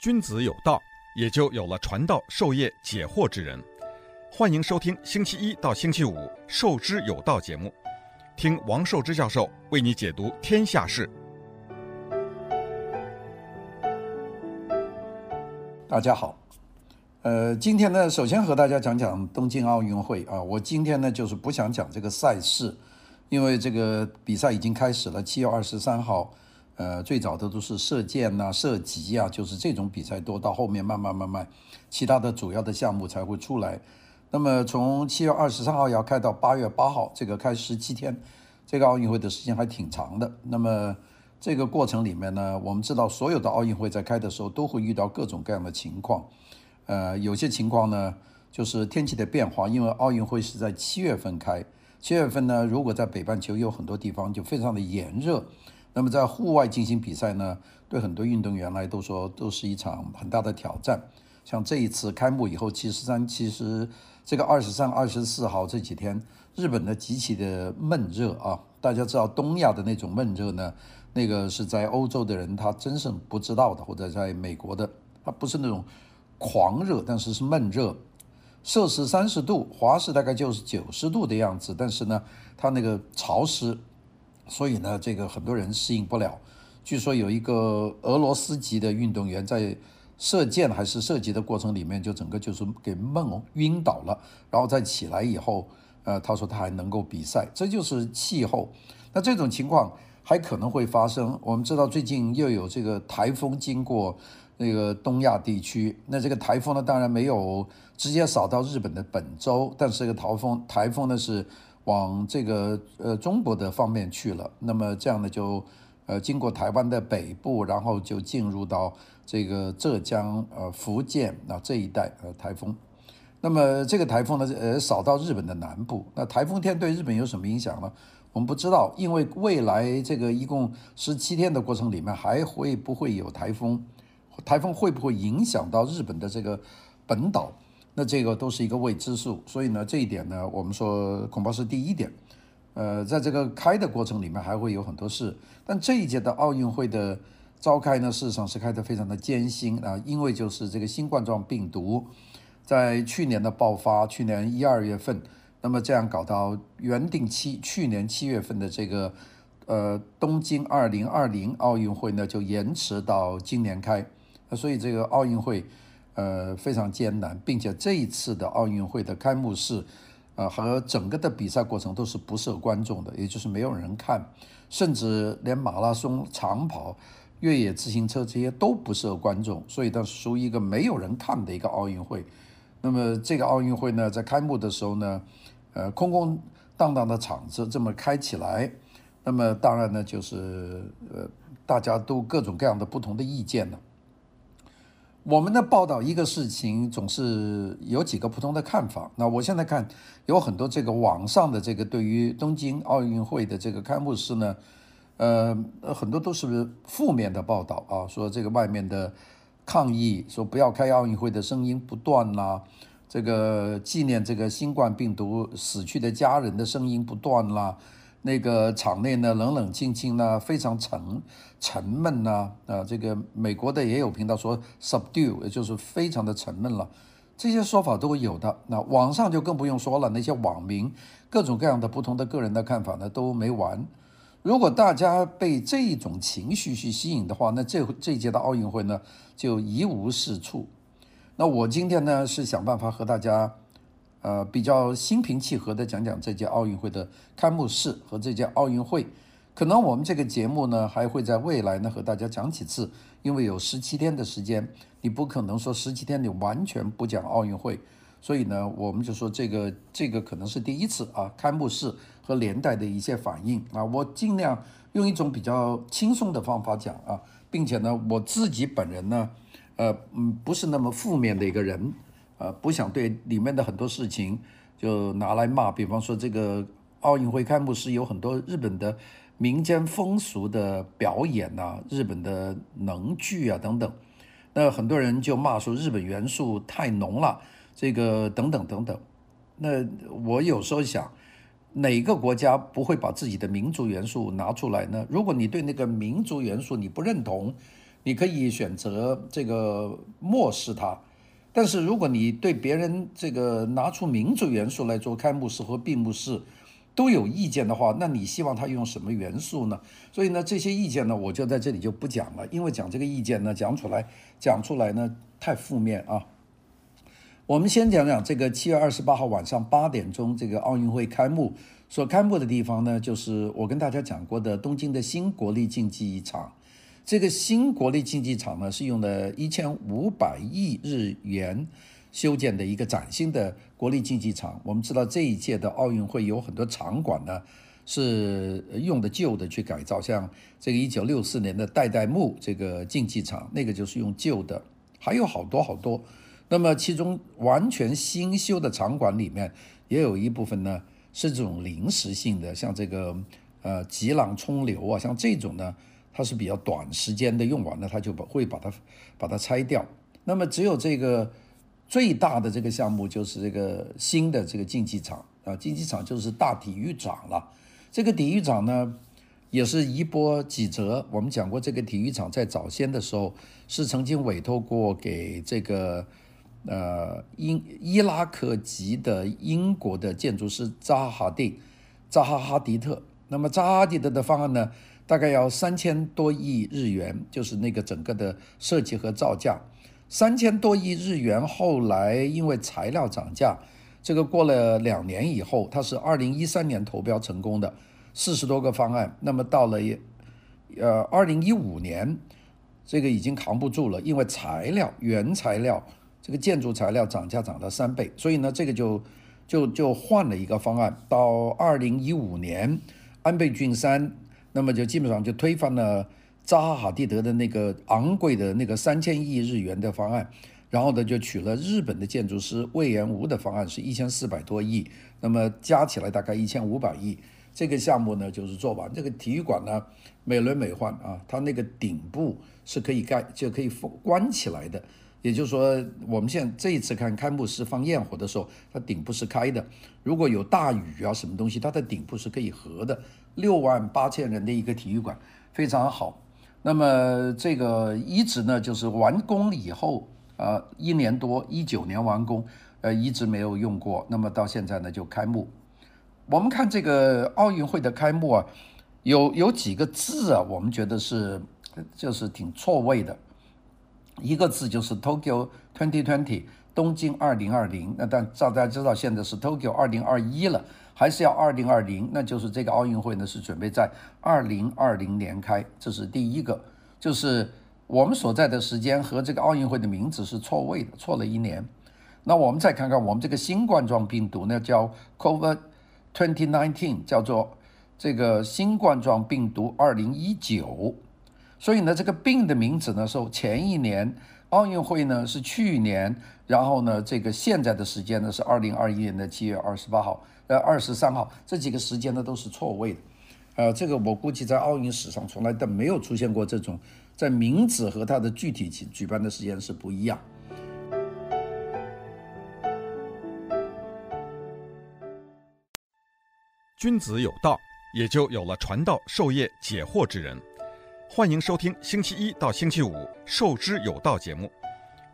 君子有道，也就有了传道授业解惑之人。欢迎收听星期一到星期五《授之有道》节目，听王寿之教授为你解读天下事。大家好，呃，今天呢，首先和大家讲讲东京奥运会啊。我今天呢，就是不想讲这个赛事，因为这个比赛已经开始了，七月二十三号。呃，最早的都是射箭呐、射击啊，就是这种比赛多，到后面慢慢慢慢，其他的主要的项目才会出来。那么从七月二十三号要开到八月八号，这个开十七天，这个奥运会的时间还挺长的。那么这个过程里面呢，我们知道所有的奥运会在开的时候都会遇到各种各样的情况。呃，有些情况呢，就是天气的变化，因为奥运会是在七月份开，七月份呢，如果在北半球有很多地方就非常的炎热。那么在户外进行比赛呢，对很多运动员来都说都是一场很大的挑战。像这一次开幕以后，七十三、其实这个二十三、二十四号这几天，日本的极其的闷热啊。大家知道东亚的那种闷热呢，那个是在欧洲的人他真是不知道的，或者在美国的，他不是那种狂热，但是是闷热，摄氏三十度，华氏大概就是九十度的样子，但是呢，它那个潮湿。所以呢，这个很多人适应不了。据说有一个俄罗斯籍的运动员在射箭还是射击的过程里面，就整个就是给闷晕倒了，然后再起来以后，呃，他说他还能够比赛，这就是气候。那这种情况还可能会发生。我们知道最近又有这个台风经过那个东亚地区，那这个台风呢，当然没有直接扫到日本的本州，但是这个台风台风呢是。往这个呃中国的方面去了，那么这样呢就呃经过台湾的北部，然后就进入到这个浙江呃福建啊这一带呃台风，那么这个台风呢呃扫到日本的南部，那台风天对日本有什么影响呢？我们不知道，因为未来这个一共十七天的过程里面还会不会有台风，台风会不会影响到日本的这个本岛？那这个都是一个未知数，所以呢，这一点呢，我们说恐怕是第一点。呃，在这个开的过程里面还会有很多事，但这一届的奥运会的召开呢，事实上是开得非常的艰辛啊，因为就是这个新冠状病毒在去年的爆发，去年一二月份，那么这样搞到原定期去年七月份的这个呃东京二零二零奥运会呢，就延迟到今年开，那所以这个奥运会。呃，非常艰难，并且这一次的奥运会的开幕式，呃，和整个的比赛过程都是不设观众的，也就是没有人看，甚至连马拉松、长跑、越野自行车这些都不设观众，所以它属于一个没有人看的一个奥运会。那么这个奥运会呢，在开幕的时候呢，呃，空空荡荡的场子这么开起来，那么当然呢，就是呃，大家都各种各样的不同的意见了。我们的报道一个事情总是有几个不同的看法。那我现在看有很多这个网上的这个对于东京奥运会的这个开幕式呢，呃，很多都是负面的报道啊，说这个外面的抗议，说不要开奥运会的声音不断啦，这个纪念这个新冠病毒死去的家人的声音不断啦。那个场内呢，冷冷清清呢，非常沉沉闷呐，啊，这个美国的也有频道说 subdue，也就是非常的沉闷了，这些说法都有的。那网上就更不用说了，那些网民各种各样的不同的个人的看法呢都没完。如果大家被这一种情绪去吸引的话，那这这一届的奥运会呢就一无是处。那我今天呢是想办法和大家。呃，比较心平气和的讲讲这届奥运会的开幕式和这届奥运会，可能我们这个节目呢还会在未来呢和大家讲几次，因为有十七天的时间，你不可能说十七天你完全不讲奥运会，所以呢，我们就说这个这个可能是第一次啊，开幕式和连带的一些反应啊，我尽量用一种比较轻松的方法讲啊，并且呢，我自己本人呢，呃嗯，不是那么负面的一个人。呃，不想对里面的很多事情就拿来骂，比方说这个奥运会开幕式有很多日本的民间风俗的表演呐、日本的能剧啊等等，那很多人就骂说日本元素太浓了，这个等等等等。那我有时候想，哪个国家不会把自己的民族元素拿出来呢？如果你对那个民族元素你不认同，你可以选择这个漠视它。但是如果你对别人这个拿出民主元素来做开幕式和闭幕式都有意见的话，那你希望他用什么元素呢？所以呢，这些意见呢，我就在这里就不讲了，因为讲这个意见呢，讲出来讲出来呢太负面啊。我们先讲讲这个七月二十八号晚上八点钟这个奥运会开幕所开幕的地方呢，就是我跟大家讲过的东京的新国立竞技场。这个新国立竞技场呢，是用了一千五百亿日元修建的一个崭新的国立竞技场。我们知道这一届的奥运会有很多场馆呢，是用的旧的去改造，像这个一九六四年的代代木这个竞技场，那个就是用旧的，还有好多好多。那么其中完全新修的场馆里面，也有一部分呢是这种临时性的，像这个呃吉郎冲流啊，像这种呢。它是比较短时间的用完了，它就把会把它把它拆掉。那么只有这个最大的这个项目就是这个新的这个竞技场啊，竞技场就是大体育场了。这个体育场呢也是一波几折。我们讲过，这个体育场在早先的时候是曾经委托过给这个呃英伊拉克籍的英国的建筑师扎哈蒂扎哈哈迪特。那么扎哈迪特的方案呢？大概要三千多亿日元，就是那个整个的设计和造价，三千多亿日元。后来因为材料涨价，这个过了两年以后，它是二零一三年投标成功的，四十多个方案。那么到了呃二零一五年，这个已经扛不住了，因为材料原材料这个建筑材料涨价涨了三倍，所以呢，这个就就就换了一个方案。到二零一五年，安倍晋三。那么就基本上就推翻了扎哈哈蒂德的那个昂贵的那个三千亿日元的方案，然后呢就取了日本的建筑师魏延吾的方案，是一千四百多亿，那么加起来大概一千五百亿。这个项目呢就是做完，这个体育馆呢美轮美奂啊，它那个顶部是可以盖就可以封关起来的，也就是说我们现在这一次看开幕式放焰火的时候，它顶部是开的，如果有大雨啊什么东西，它的顶部是可以合的。六万八千人的一个体育馆非常好，那么这个一直呢就是完工以后啊，一年多一九年完工，呃一直没有用过，那么到现在呢就开幕。我们看这个奥运会的开幕啊，有有几个字啊，我们觉得是就是挺错位的，一个字就是 Tokyo 2020东京二零二零，那但大家知道现在是 Tokyo 二零二一了。还是要二零二零，那就是这个奥运会呢是准备在二零二零年开，这是第一个，就是我们所在的时间和这个奥运会的名字是错位的，错了一年。那我们再看看我们这个新冠状病毒呢，叫 COVID twenty nineteen，叫做这个新冠状病毒二零一九。所以呢，这个病的名字呢是前一年，奥运会呢是去年，然后呢这个现在的时间呢是二零二一年的七月二十八号。呃，二十三号这几个时间呢都是错位的，呃，这个我估计在奥运史上从来都没有出现过这种，在名字和它的具体举举办的时间是不一样。君子有道，也就有了传道授业解惑之人。欢迎收听星期一到星期五《受之有道》节目，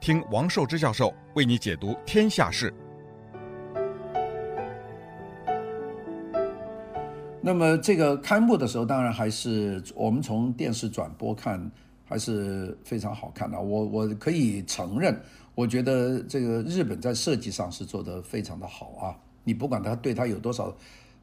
听王寿之教授为你解读天下事。那么这个开幕的时候，当然还是我们从电视转播看，还是非常好看的。我我可以承认，我觉得这个日本在设计上是做得非常的好啊。你不管他对他有多少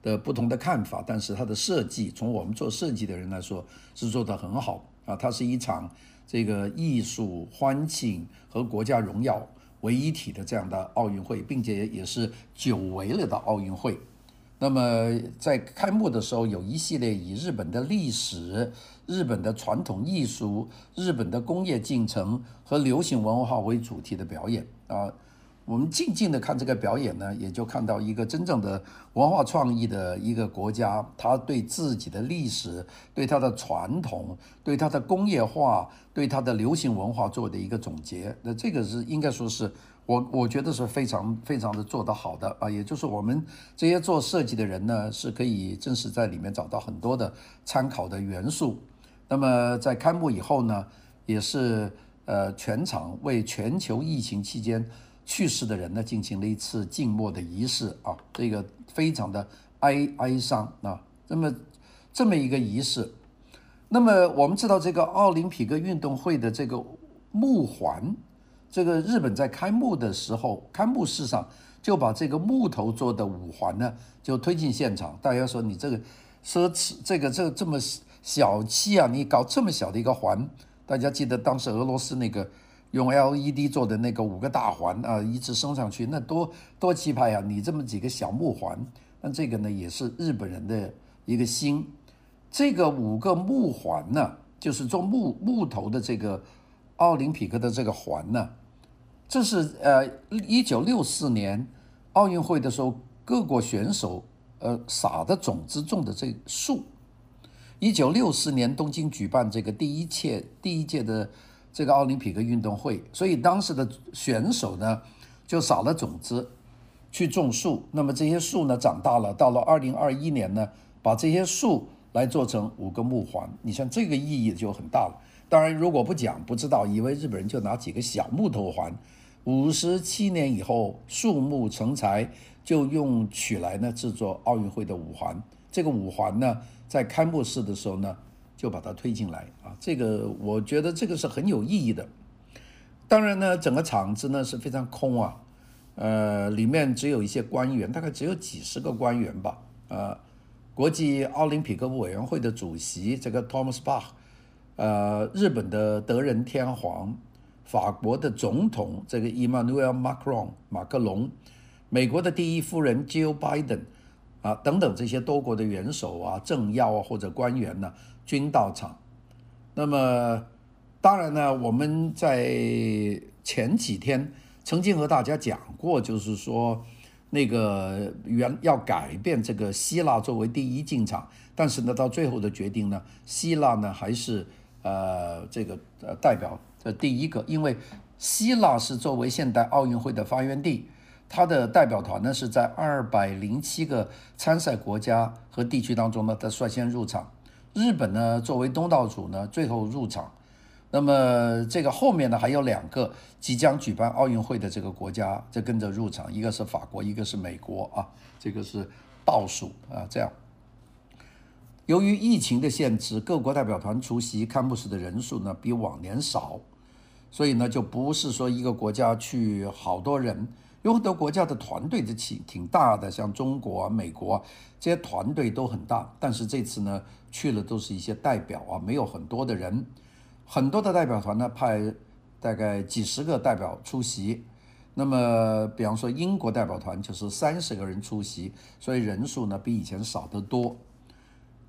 的不同的看法，但是它的设计，从我们做设计的人来说，是做得很好啊。它是一场这个艺术欢庆和国家荣耀为一体的这样的奥运会，并且也是久违了的奥运会。那么在开幕的时候，有一系列以日本的历史、日本的传统艺术、日本的工业进程和流行文化为主题的表演啊。我们静静的看这个表演呢，也就看到一个真正的文化创意的一个国家，他对自己的历史、对他的传统、对他的工业化、对他的流行文化做的一个总结。那这个是应该说是。我我觉得是非常非常的做得好的啊，也就是我们这些做设计的人呢，是可以真实在里面找到很多的参考的元素。那么在开幕以后呢，也是呃全场为全球疫情期间去世的人呢进行了一次静默的仪式啊，这个非常的哀哀伤啊。那么这么一个仪式，那么我们知道这个奥林匹克运动会的这个木环，这个日本在开幕的时候，开幕式上就把这个木头做的五环呢就推进现场。大家说你这个奢侈，这个这个这么小气啊，你搞这么小的一个环？大家记得当时俄罗斯那个用 LED 做的那个五个大环啊，一直升上去，那多多气派啊！你这么几个小木环，那这个呢也是日本人的一个心。这个五个木环呢，就是做木木头的这个奥林匹克的这个环呢，这是呃一九六四年奥运会的时候各国选手呃撒的种子种的这树。一九六四年东京举办这个第一届第一届的这个奥林匹克运动会，所以当时的选手呢就撒了种子去种树。那么这些树呢长大了，到了二零二一年呢，把这些树来做成五个木环。你像这个意义就很大了。当然，如果不讲不知道，以为日本人就拿几个小木头环。五十七年以后，树木成材，就用取来呢制作奥运会的五环。这个五环呢。在开幕式的时候呢，就把它推进来啊，这个我觉得这个是很有意义的。当然呢，整个场子呢是非常空啊，呃，里面只有一些官员，大概只有几十个官员吧。呃，国际奥林匹克委员会的主席这个 Thomas Bach，呃，日本的德仁天皇，法国的总统这个 Emmanuel Macron 马克龙，美国的第一夫人 Jill Biden。啊，等等这些多国的元首啊、政要啊或者官员呢，均到场。那么，当然呢，我们在前几天曾经和大家讲过，就是说那个原要改变这个希腊作为第一进场，但是呢，到最后的决定呢，希腊呢还是呃这个呃代表的第一个，因为希腊是作为现代奥运会的发源地。它的代表团呢是在二百零七个参赛国家和地区当中呢，它率先入场。日本呢作为东道主呢，最后入场。那么这个后面呢还有两个即将举办奥运会的这个国家在跟着入场，一个是法国，一个是美国啊，这个是倒数啊。这样，由于疫情的限制，各国代表团出席开幕式的人数呢比往年少，所以呢就不是说一个国家去好多人。有很多国家的团队都挺挺大的，像中国啊、美国啊，这些团队都很大。但是这次呢，去了都是一些代表啊，没有很多的人。很多的代表团呢，派大概几十个代表出席。那么，比方说英国代表团就是三十个人出席，所以人数呢比以前少得多。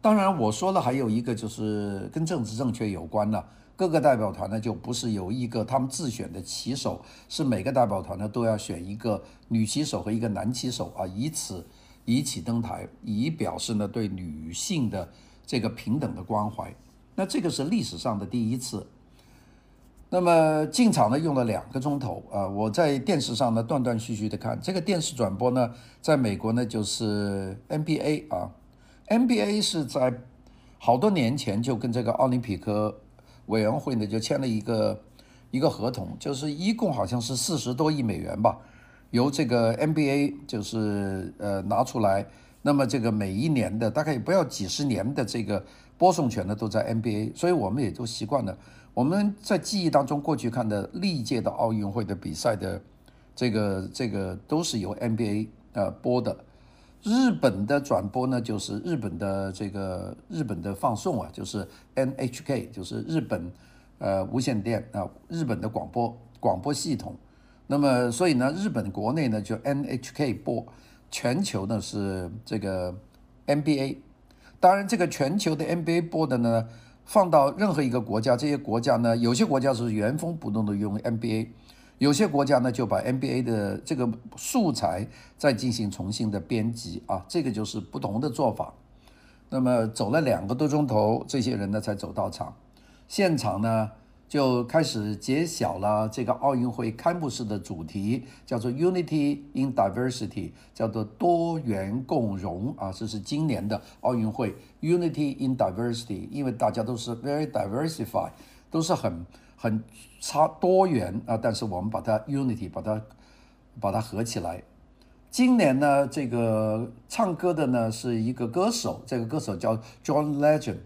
当然，我说了还有一个就是跟政治正确有关的。各个代表团呢，就不是有一个他们自选的旗手，是每个代表团呢都要选一个女旗手和一个男旗手啊，以此一起登台，以表示呢对女性的这个平等的关怀。那这个是历史上的第一次。那么进场呢用了两个钟头啊，我在电视上呢断断续续的看，这个电视转播呢，在美国呢就是 NBA 啊，NBA 是在好多年前就跟这个奥林匹克。委员会呢就签了一个一个合同，就是一共好像是四十多亿美元吧，由这个 NBA 就是呃拿出来，那么这个每一年的大概也不要几十年的这个播送权呢都在 NBA，所以我们也都习惯了。我们在记忆当中过去看的历届的奥运会的比赛的这个这个都是由 NBA 呃播的。日本的转播呢，就是日本的这个日本的放送啊，就是 NHK，就是日本呃无线电啊，日本的广播广播系统。那么所以呢，日本国内呢就 NHK 播，全球呢是这个 NBA。当然，这个全球的 NBA 播的呢，放到任何一个国家，这些国家呢，有些国家是原封不动的用 NBA。有些国家呢，就把 NBA 的这个素材再进行重新的编辑啊，这个就是不同的做法。那么走了两个多钟头，这些人呢才走到场。现场呢就开始揭晓了这个奥运会开幕式的主题，叫做 Unity in Diversity，叫做多元共融啊。这是今年的奥运会 Unity in Diversity，因为大家都是 very diversified，都是很。很差多元啊，但是我们把它 unity 把它把它合起来。今年呢，这个唱歌的呢是一个歌手，这个歌手叫 John Legend，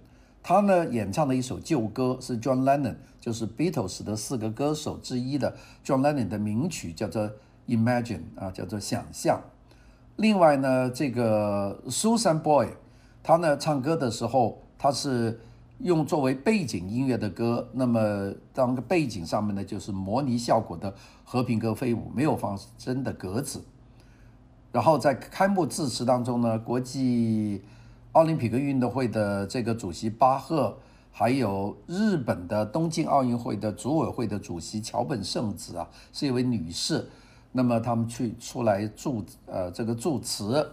他呢演唱的一首旧歌是 John Lennon，就是 Beatles 的四个歌手之一的 John Lennon 的名曲，叫做 Imagine 啊，叫做想象。另外呢，这个 Susan Boy，他呢唱歌的时候，他是用作为背景音乐的歌，那么当个背景上面呢就是模拟效果的和平鸽飞舞，没有放真的鸽子。然后在开幕致辞当中呢，国际奥林匹克运动会的这个主席巴赫，还有日本的东京奥运会的组委会的主席桥本圣子啊，是一位女士。那么他们去出来祝呃这个祝词，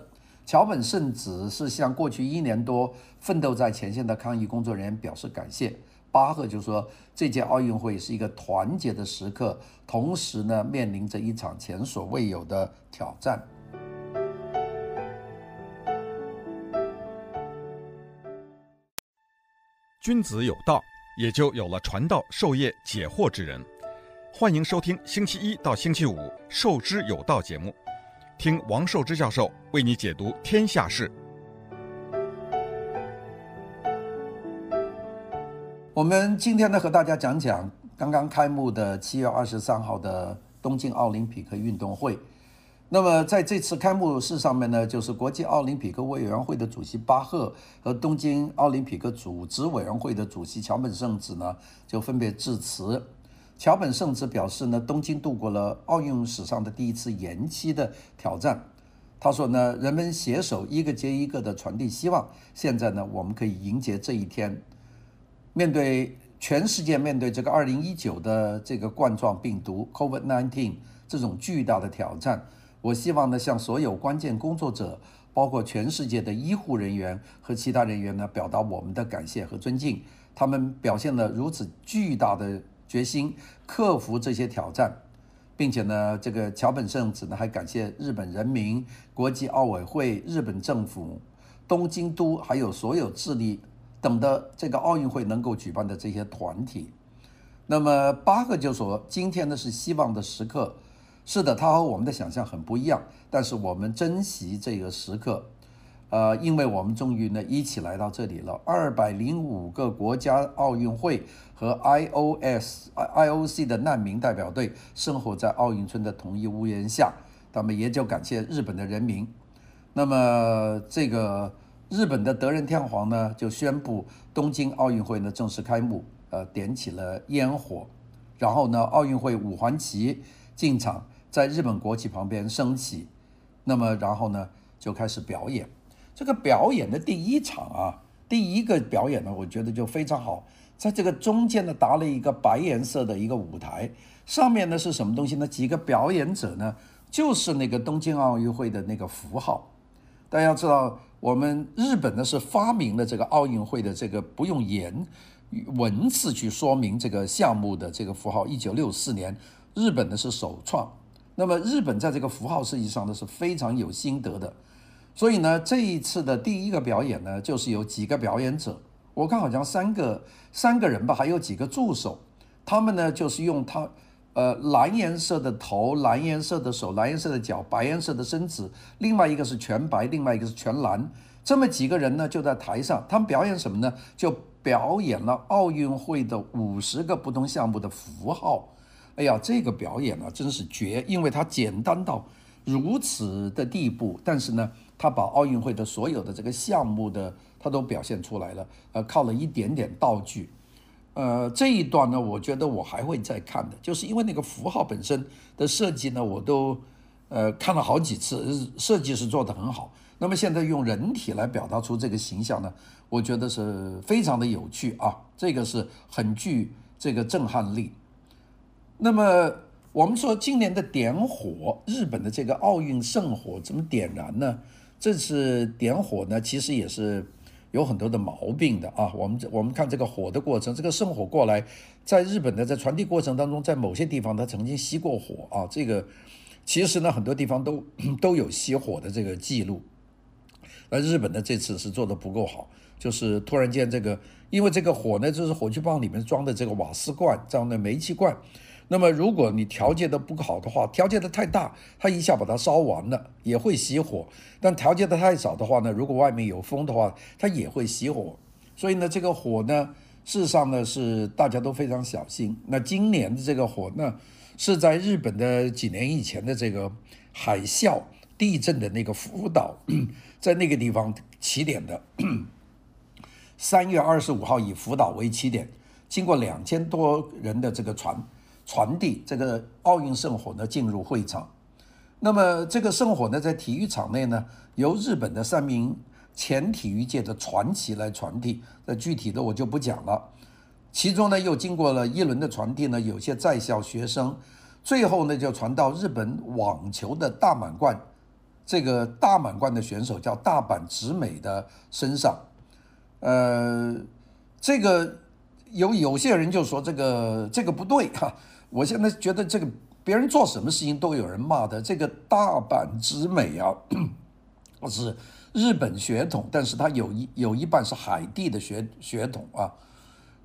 桥本圣子是向过去一年多奋斗在前线的抗疫工作人员表示感谢。巴赫就说，这届奥运会是一个团结的时刻，同时呢面临着一场前所未有的挑战。君子有道，也就有了传道授业解惑之人。欢迎收听星期一到星期五《授之有道》节目，听王寿之教授为你解读天下事。我们今天呢，和大家讲讲刚刚开幕的七月二十三号的东京奥林匹克运动会。那么在这次开幕式上面呢，就是国际奥林匹克委员会的主席巴赫和东京奥林匹克组织委员会的主席桥本圣子呢，就分别致辞。桥本圣子表示呢，东京度过了奥运史上的第一次延期的挑战。他说呢，人们携手一个接一个的传递希望。现在呢，我们可以迎接这一天。面对全世界面对这个二零一九的这个冠状病毒 COVID-19 这种巨大的挑战。我希望呢，向所有关键工作者，包括全世界的医护人员和其他人员呢，表达我们的感谢和尊敬。他们表现了如此巨大的决心，克服这些挑战，并且呢，这个桥本圣子呢还感谢日本人民、国际奥委会、日本政府、东京都，还有所有智利等的这个奥运会能够举办的这些团体。那么八个就说：“今天呢是希望的时刻。”是的，它和我们的想象很不一样，但是我们珍惜这个时刻，呃，因为我们终于呢一起来到这里了。二百零五个国家奥运会和 IOS、IOC 的难民代表队生活在奥运村的同一屋檐下，他们也就感谢日本的人民。那么，这个日本的德仁天皇呢就宣布东京奥运会呢正式开幕，呃，点起了烟火，然后呢，奥运会五环旗进场。在日本国旗旁边升起，那么然后呢就开始表演。这个表演的第一场啊，第一个表演呢，我觉得就非常好。在这个中间呢，搭了一个白颜色的一个舞台，上面呢是什么东西呢？几个表演者呢，就是那个东京奥运会的那个符号。大家知道，我们日本呢是发明了这个奥运会的这个不用言文字去说明这个项目的这个符号。一九六四年，日本呢是首创。那么日本在这个符号设计上呢是非常有心得的，所以呢这一次的第一个表演呢就是有几个表演者，我看好像三个三个人吧，还有几个助手，他们呢就是用他呃蓝颜色的头、蓝颜色的手、蓝颜色的脚、白颜色的身子，另外一个是全白，另外一个是全蓝，这么几个人呢就在台上，他们表演什么呢？就表演了奥运会的五十个不同项目的符号。哎呀，这个表演、啊、真是绝，因为它简单到如此的地步，但是呢，他把奥运会的所有的这个项目的他都表现出来了，呃，靠了一点点道具，呃，这一段呢，我觉得我还会再看的，就是因为那个符号本身的设计呢，我都呃看了好几次，设计是做得很好。那么现在用人体来表达出这个形象呢，我觉得是非常的有趣啊，这个是很具这个震撼力。那么我们说今年的点火，日本的这个奥运圣火怎么点燃呢？这次点火呢，其实也是有很多的毛病的啊。我们我们看这个火的过程，这个圣火过来，在日本的在传递过程当中，在某些地方它曾经熄过火啊。这个其实呢，很多地方都都有熄火的这个记录。而日本的这次是做的不够好。就是突然间这个，因为这个火呢，就是火炬棒里面装的这个瓦斯罐这样的煤气罐。那么如果你调节的不好的话，调节的太大，它一下把它烧完了，也会熄火；但调节的太少的话呢，如果外面有风的话，它也会熄火。所以呢，这个火呢，事实上呢是大家都非常小心。那今年的这个火呢，是在日本的几年以前的这个海啸地震的那个福岛，在那个地方起点的。三月二十五号以福岛为起点，经过两千多人的这个船传递，这个奥运圣火呢进入会场。那么这个圣火呢，在体育场内呢，由日本的三名前体育界的传奇来传递。那具体的我就不讲了。其中呢，又经过了一轮的传递呢，有些在校学生，最后呢就传到日本网球的大满贯，这个大满贯的选手叫大阪直美的身上。呃，这个有有些人就说这个这个不对哈，我现在觉得这个别人做什么事情都有人骂的。这个大阪直美啊，是日本血统，但是他有一有一半是海地的血血统啊。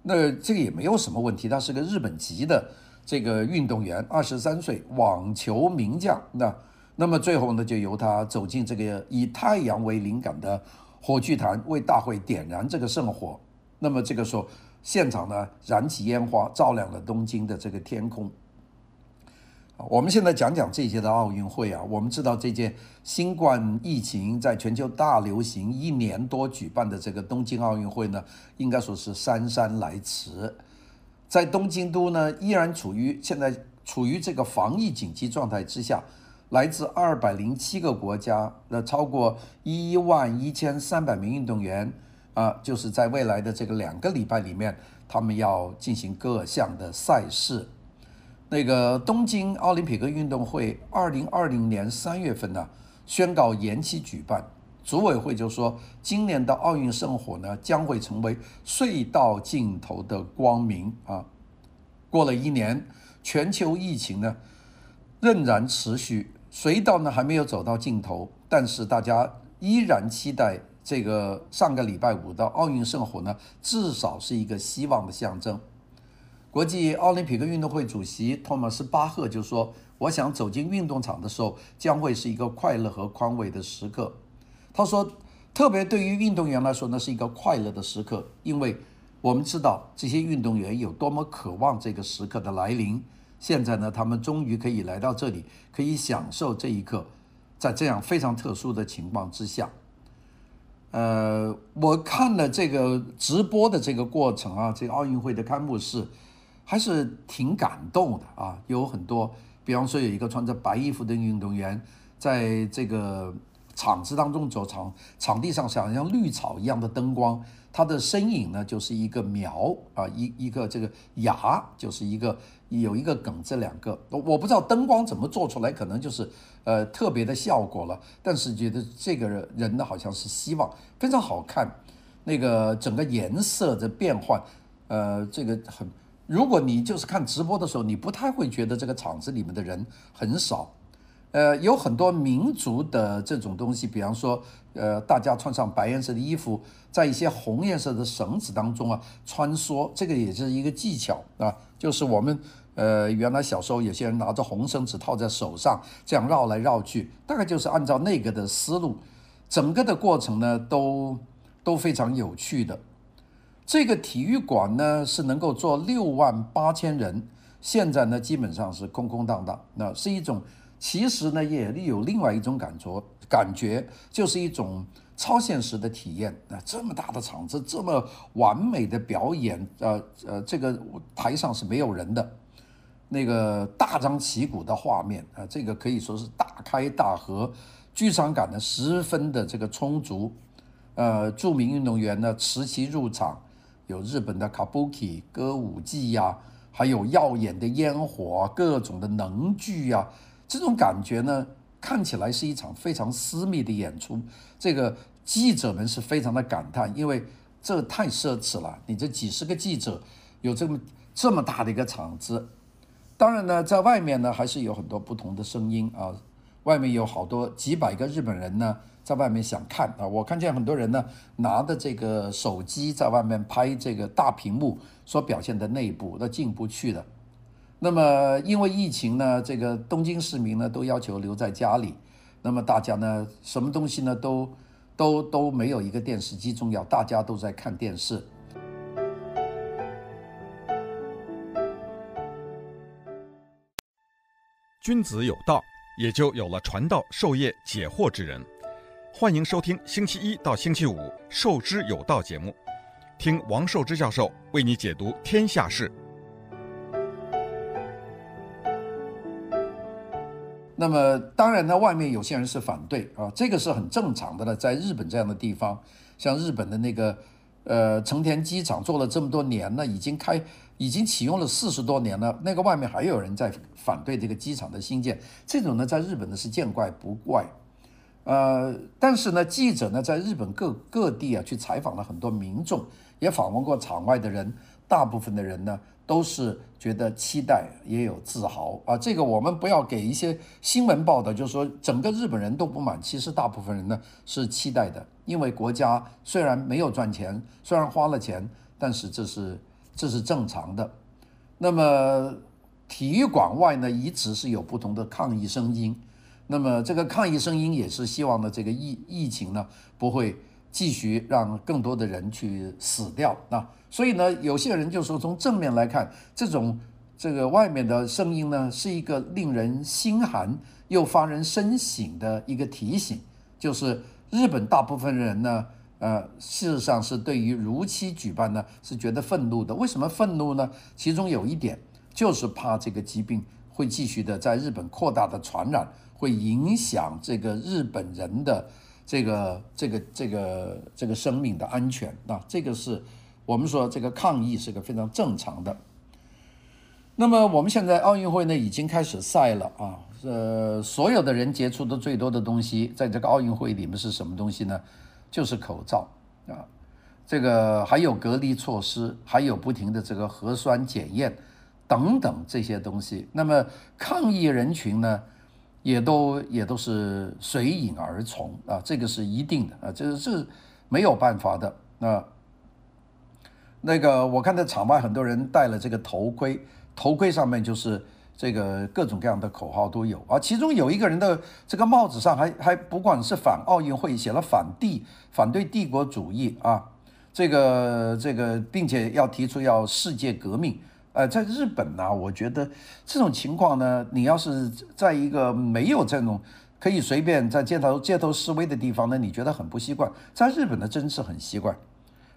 那这个也没有什么问题，他是个日本籍的这个运动员，二十三岁，网球名将。那那么最后呢，就由他走进这个以太阳为灵感的火炬坛，为大会点燃这个圣火。那么这个时候，现场呢燃起烟花，照亮了东京的这个天空。我们现在讲讲这届的奥运会啊，我们知道这届新冠疫情在全球大流行一年多举办的这个东京奥运会呢，应该说是姗姗来迟。在东京都呢，依然处于现在处于这个防疫紧急状态之下，来自二百零七个国家的超过一万一千三百名运动员啊，就是在未来的这个两个礼拜里面，他们要进行各项的赛事。那个东京奥林匹克运动会，二零二零年三月份呢，宣告延期举办。组委会就说，今年的奥运圣火呢，将会成为隧道尽头的光明啊。过了一年，全球疫情呢仍然持续，隧道呢还没有走到尽头，但是大家依然期待这个上个礼拜五的奥运圣火呢，至少是一个希望的象征。国际奥林匹克运动会主席托马斯·巴赫就说：“我想走进运动场的时候，将会是一个快乐和宽慰的时刻。”他说：“特别对于运动员来说，那是一个快乐的时刻，因为我们知道这些运动员有多么渴望这个时刻的来临。现在呢，他们终于可以来到这里，可以享受这一刻，在这样非常特殊的情况之下。”呃，我看了这个直播的这个过程啊，这个奥运会的开幕式。还是挺感动的啊！有很多，比方说有一个穿着白衣服的运动员，在这个场子当中走，场场地上像像绿草一样的灯光，他的身影呢就是一个苗啊，一一个这个芽，就是一个有一个梗，这两个我不知道灯光怎么做出来，可能就是呃特别的效果了。但是觉得这个人呢，好像是希望非常好看，那个整个颜色的变换，呃，这个很。如果你就是看直播的时候，你不太会觉得这个场子里面的人很少，呃，有很多民族的这种东西，比方说，呃，大家穿上白颜色的衣服，在一些红颜色的绳子当中啊穿梭，这个也是一个技巧啊，就是我们呃原来小时候有些人拿着红绳子套在手上，这样绕来绕去，大概就是按照那个的思路，整个的过程呢都都非常有趣的。这个体育馆呢是能够坐六万八千人，现在呢基本上是空空荡荡。那是一种，其实呢也有另外一种感觉，感觉就是一种超现实的体验。那这么大的场子，这么完美的表演，呃呃，这个台上是没有人的，那个大张旗鼓的画面啊，这个可以说是大开大合，剧场感呢十分的这个充足。呃，著名运动员呢持旗入场。有日本的 Kabuki 歌舞伎呀，还有耀眼的烟火，各种的能剧呀，这种感觉呢，看起来是一场非常私密的演出。这个记者们是非常的感叹，因为这太奢侈了。你这几十个记者，有这么这么大的一个场子，当然呢，在外面呢还是有很多不同的声音啊。外面有好多几百个日本人呢。在外面想看啊。我看见很多人呢拿着这个手机在外面拍这个大屏幕所表现的内部，那进不去的。那么因为疫情呢，这个东京市民呢都要求留在家里，那么大家呢什么东西呢都都都没有一个电视机重要，大家都在看电视。君子有道，也就有了传道授业解惑之人。欢迎收听星期一到星期五《授之有道》节目，听王寿之教授为你解读天下事。那么，当然呢，外面有些人是反对啊，这个是很正常的了。在日本这样的地方，像日本的那个呃成田机场做了这么多年了，已经开。已经启用了四十多年了，那个外面还有人在反对这个机场的兴建，这种呢，在日本呢是见怪不怪，呃，但是呢，记者呢在日本各各地啊去采访了很多民众，也访问过场外的人，大部分的人呢都是觉得期待，也有自豪啊。这个我们不要给一些新闻报道，就是说整个日本人都不满，其实大部分人呢是期待的，因为国家虽然没有赚钱，虽然花了钱，但是这是。这是正常的。那么体育馆外呢，一直是有不同的抗议声音。那么这个抗议声音也是希望呢，这个疫疫情呢不会继续让更多的人去死掉啊。所以呢，有些人就说，从正面来看，这种这个外面的声音呢，是一个令人心寒又发人深省的一个提醒，就是日本大部分人呢。呃，事实上是对于如期举办呢，是觉得愤怒的。为什么愤怒呢？其中有一点就是怕这个疾病会继续的在日本扩大的传染，会影响这个日本人的这个这个这个这个生命的安全。啊这个是我们说这个抗议是个非常正常的。那么我们现在奥运会呢已经开始赛了啊，呃，所有的人接触的最多的东西，在这个奥运会里面是什么东西呢？就是口罩啊，这个还有隔离措施，还有不停的这个核酸检验等等这些东西。那么抗议人群呢，也都也都是随影而从啊，这个是一定的啊，这是没有办法的啊。那个我看到场外很多人戴了这个头盔，头盔上面就是。这个各种各样的口号都有啊，其中有一个人的这个帽子上还还不管是反奥运会，写了反帝，反对帝国主义啊，这个这个，并且要提出要世界革命。呃，在日本呢，我觉得这种情况呢，你要是在一个没有这种可以随便在街头街头示威的地方呢，你觉得很不习惯。在日本呢，真是很习惯。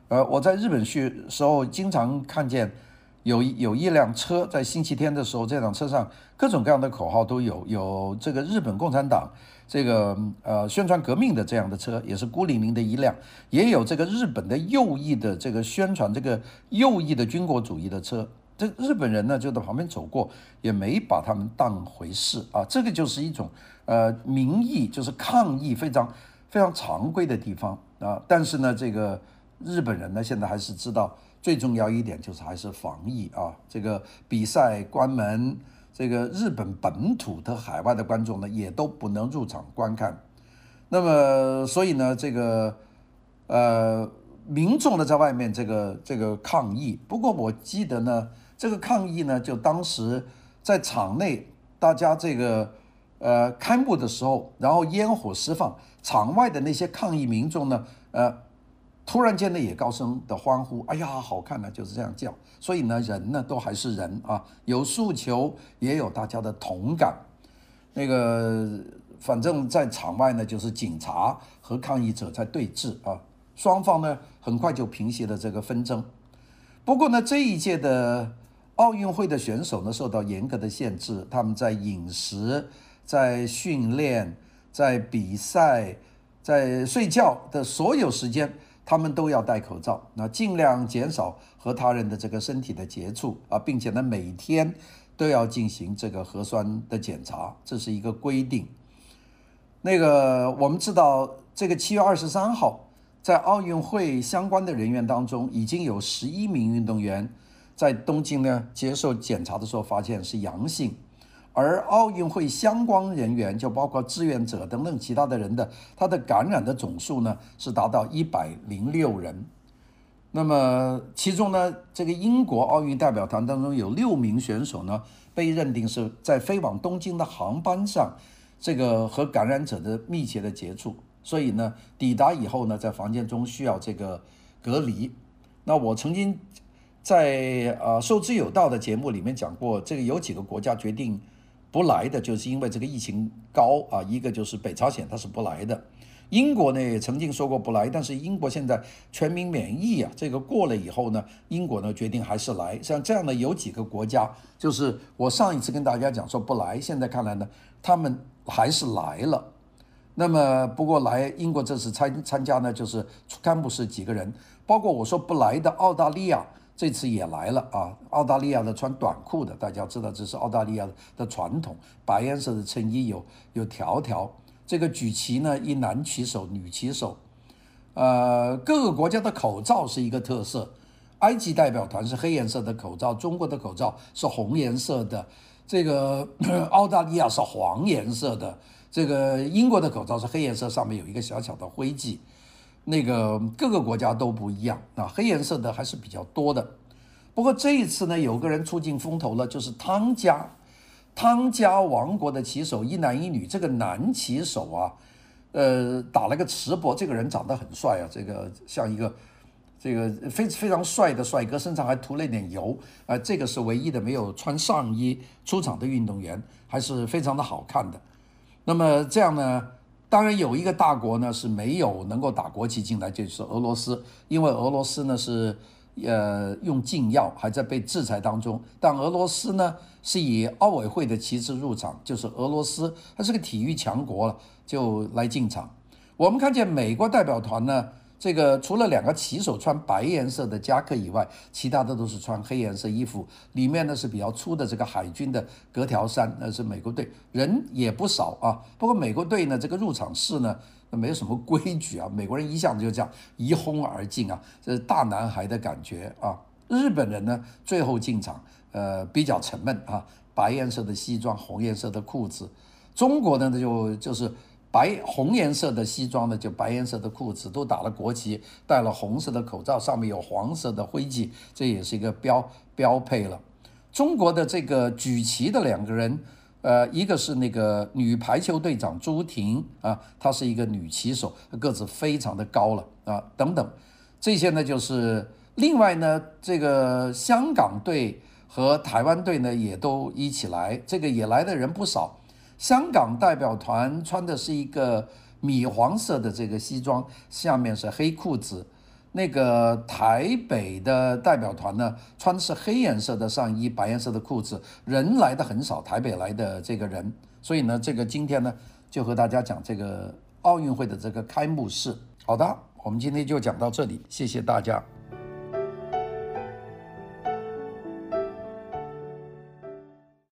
呃，我在日本去时候，经常看见。有有一辆车在星期天的时候，这辆车上各种各样的口号都有，有这个日本共产党这个呃宣传革命的这样的车，也是孤零零的一辆，也有这个日本的右翼的这个宣传这个右翼的军国主义的车。这日本人呢就在旁边走过，也没把他们当回事啊。这个就是一种呃民意，就是抗议非常非常常规的地方啊。但是呢，这个日本人呢现在还是知道。最重要一点就是还是防疫啊！这个比赛关门，这个日本本土的海外的观众呢也都不能入场观看。那么，所以呢，这个呃，民众呢在外面这个这个抗议。不过我记得呢，这个抗议呢，就当时在场内大家这个呃开幕的时候，然后烟火释放，场外的那些抗议民众呢，呃。突然间呢，也高声的欢呼，哎呀，好看呢，就是这样叫。所以呢，人呢都还是人啊，有诉求，也有大家的同感。那个，反正在场外呢，就是警察和抗议者在对峙啊，双方呢很快就平息了这个纷争。不过呢，这一届的奥运会的选手呢，受到严格的限制，他们在饮食、在训练、在比赛、在睡觉的所有时间。他们都要戴口罩，那尽量减少和他人的这个身体的接触啊，并且呢，每天都要进行这个核酸的检查，这是一个规定。那个我们知道，这个七月二十三号，在奥运会相关的人员当中，已经有十一名运动员在东京呢接受检查的时候发现是阳性，而奥运会相关人员就包括志愿者等等其他的人的，他的感染的总数呢是达到一百零六人。那么其中呢，这个英国奥运代表团当中有六名选手呢被认定是在飞往东京的航班上，这个和感染者的密切的接触，所以呢抵达以后呢在房间中需要这个隔离。那我曾经在呃《受之有道》的节目里面讲过，这个有几个国家决定不来的，就是因为这个疫情高啊，一个就是北朝鲜，它是不来的。英国呢也曾经说过不来，但是英国现在全民免疫啊，这个过了以后呢，英国呢决定还是来。像这样的有几个国家，就是我上一次跟大家讲说不来，现在看来呢，他们还是来了。那么不过来英国这次参参加呢，就是开幕式几个人，包括我说不来的澳大利亚，这次也来了啊。澳大利亚的穿短裤的，大家知道这是澳大利亚的传统，白颜色的衬衣有有条条。这个举旗呢，一男旗手，女旗手，呃，各个国家的口罩是一个特色。埃及代表团是黑颜色的口罩，中国的口罩是红颜色的，这个 澳大利亚是黄颜色的，这个英国的口罩是黑颜色，上面有一个小小的徽记。那个各个国家都不一样啊，黑颜色的还是比较多的。不过这一次呢，有个人出尽风头了，就是汤加。汤加王国的棋手一男一女，这个男棋手啊，呃，打了个瓷博，这个人长得很帅啊，这个像一个这个非非常帅的帅哥，身上还涂了一点油啊，呃，这个是唯一的没有穿上衣出场的运动员，还是非常的好看的。那么这样呢，当然有一个大国呢是没有能够打国旗进来，就是俄罗斯，因为俄罗斯呢是。呃，用禁药还在被制裁当中，但俄罗斯呢是以奥委会的旗帜入场，就是俄罗斯，它是个体育强国了，就来进场。我们看见美国代表团呢，这个除了两个骑手穿白颜色的夹克以外，其他的都是穿黑颜色衣服，里面呢是比较粗的这个海军的格条衫，那是美国队，人也不少啊。不过美国队呢，这个入场式呢。那没有什么规矩啊，美国人一向就这样一哄而进啊，这是大男孩的感觉啊。日本人呢，最后进场，呃，比较沉闷啊，白颜色的西装，红颜色的裤子。中国呢，就就是白红颜色的西装呢，就白颜色的裤子，都打了国旗，戴了红色的口罩，上面有黄色的徽记，这也是一个标标配了。中国的这个举旗的两个人。呃，一个是那个女排球队长朱婷啊，她是一个女旗手，个子非常的高了啊，等等，这些呢就是另外呢，这个香港队和台湾队呢也都一起来，这个也来的人不少。香港代表团穿的是一个米黄色的这个西装，下面是黑裤子。那个台北的代表团呢，穿的是黑颜色的上衣，白颜色的裤子，人来的很少，台北来的这个人，所以呢，这个今天呢，就和大家讲这个奥运会的这个开幕式。好的，我们今天就讲到这里，谢谢大家。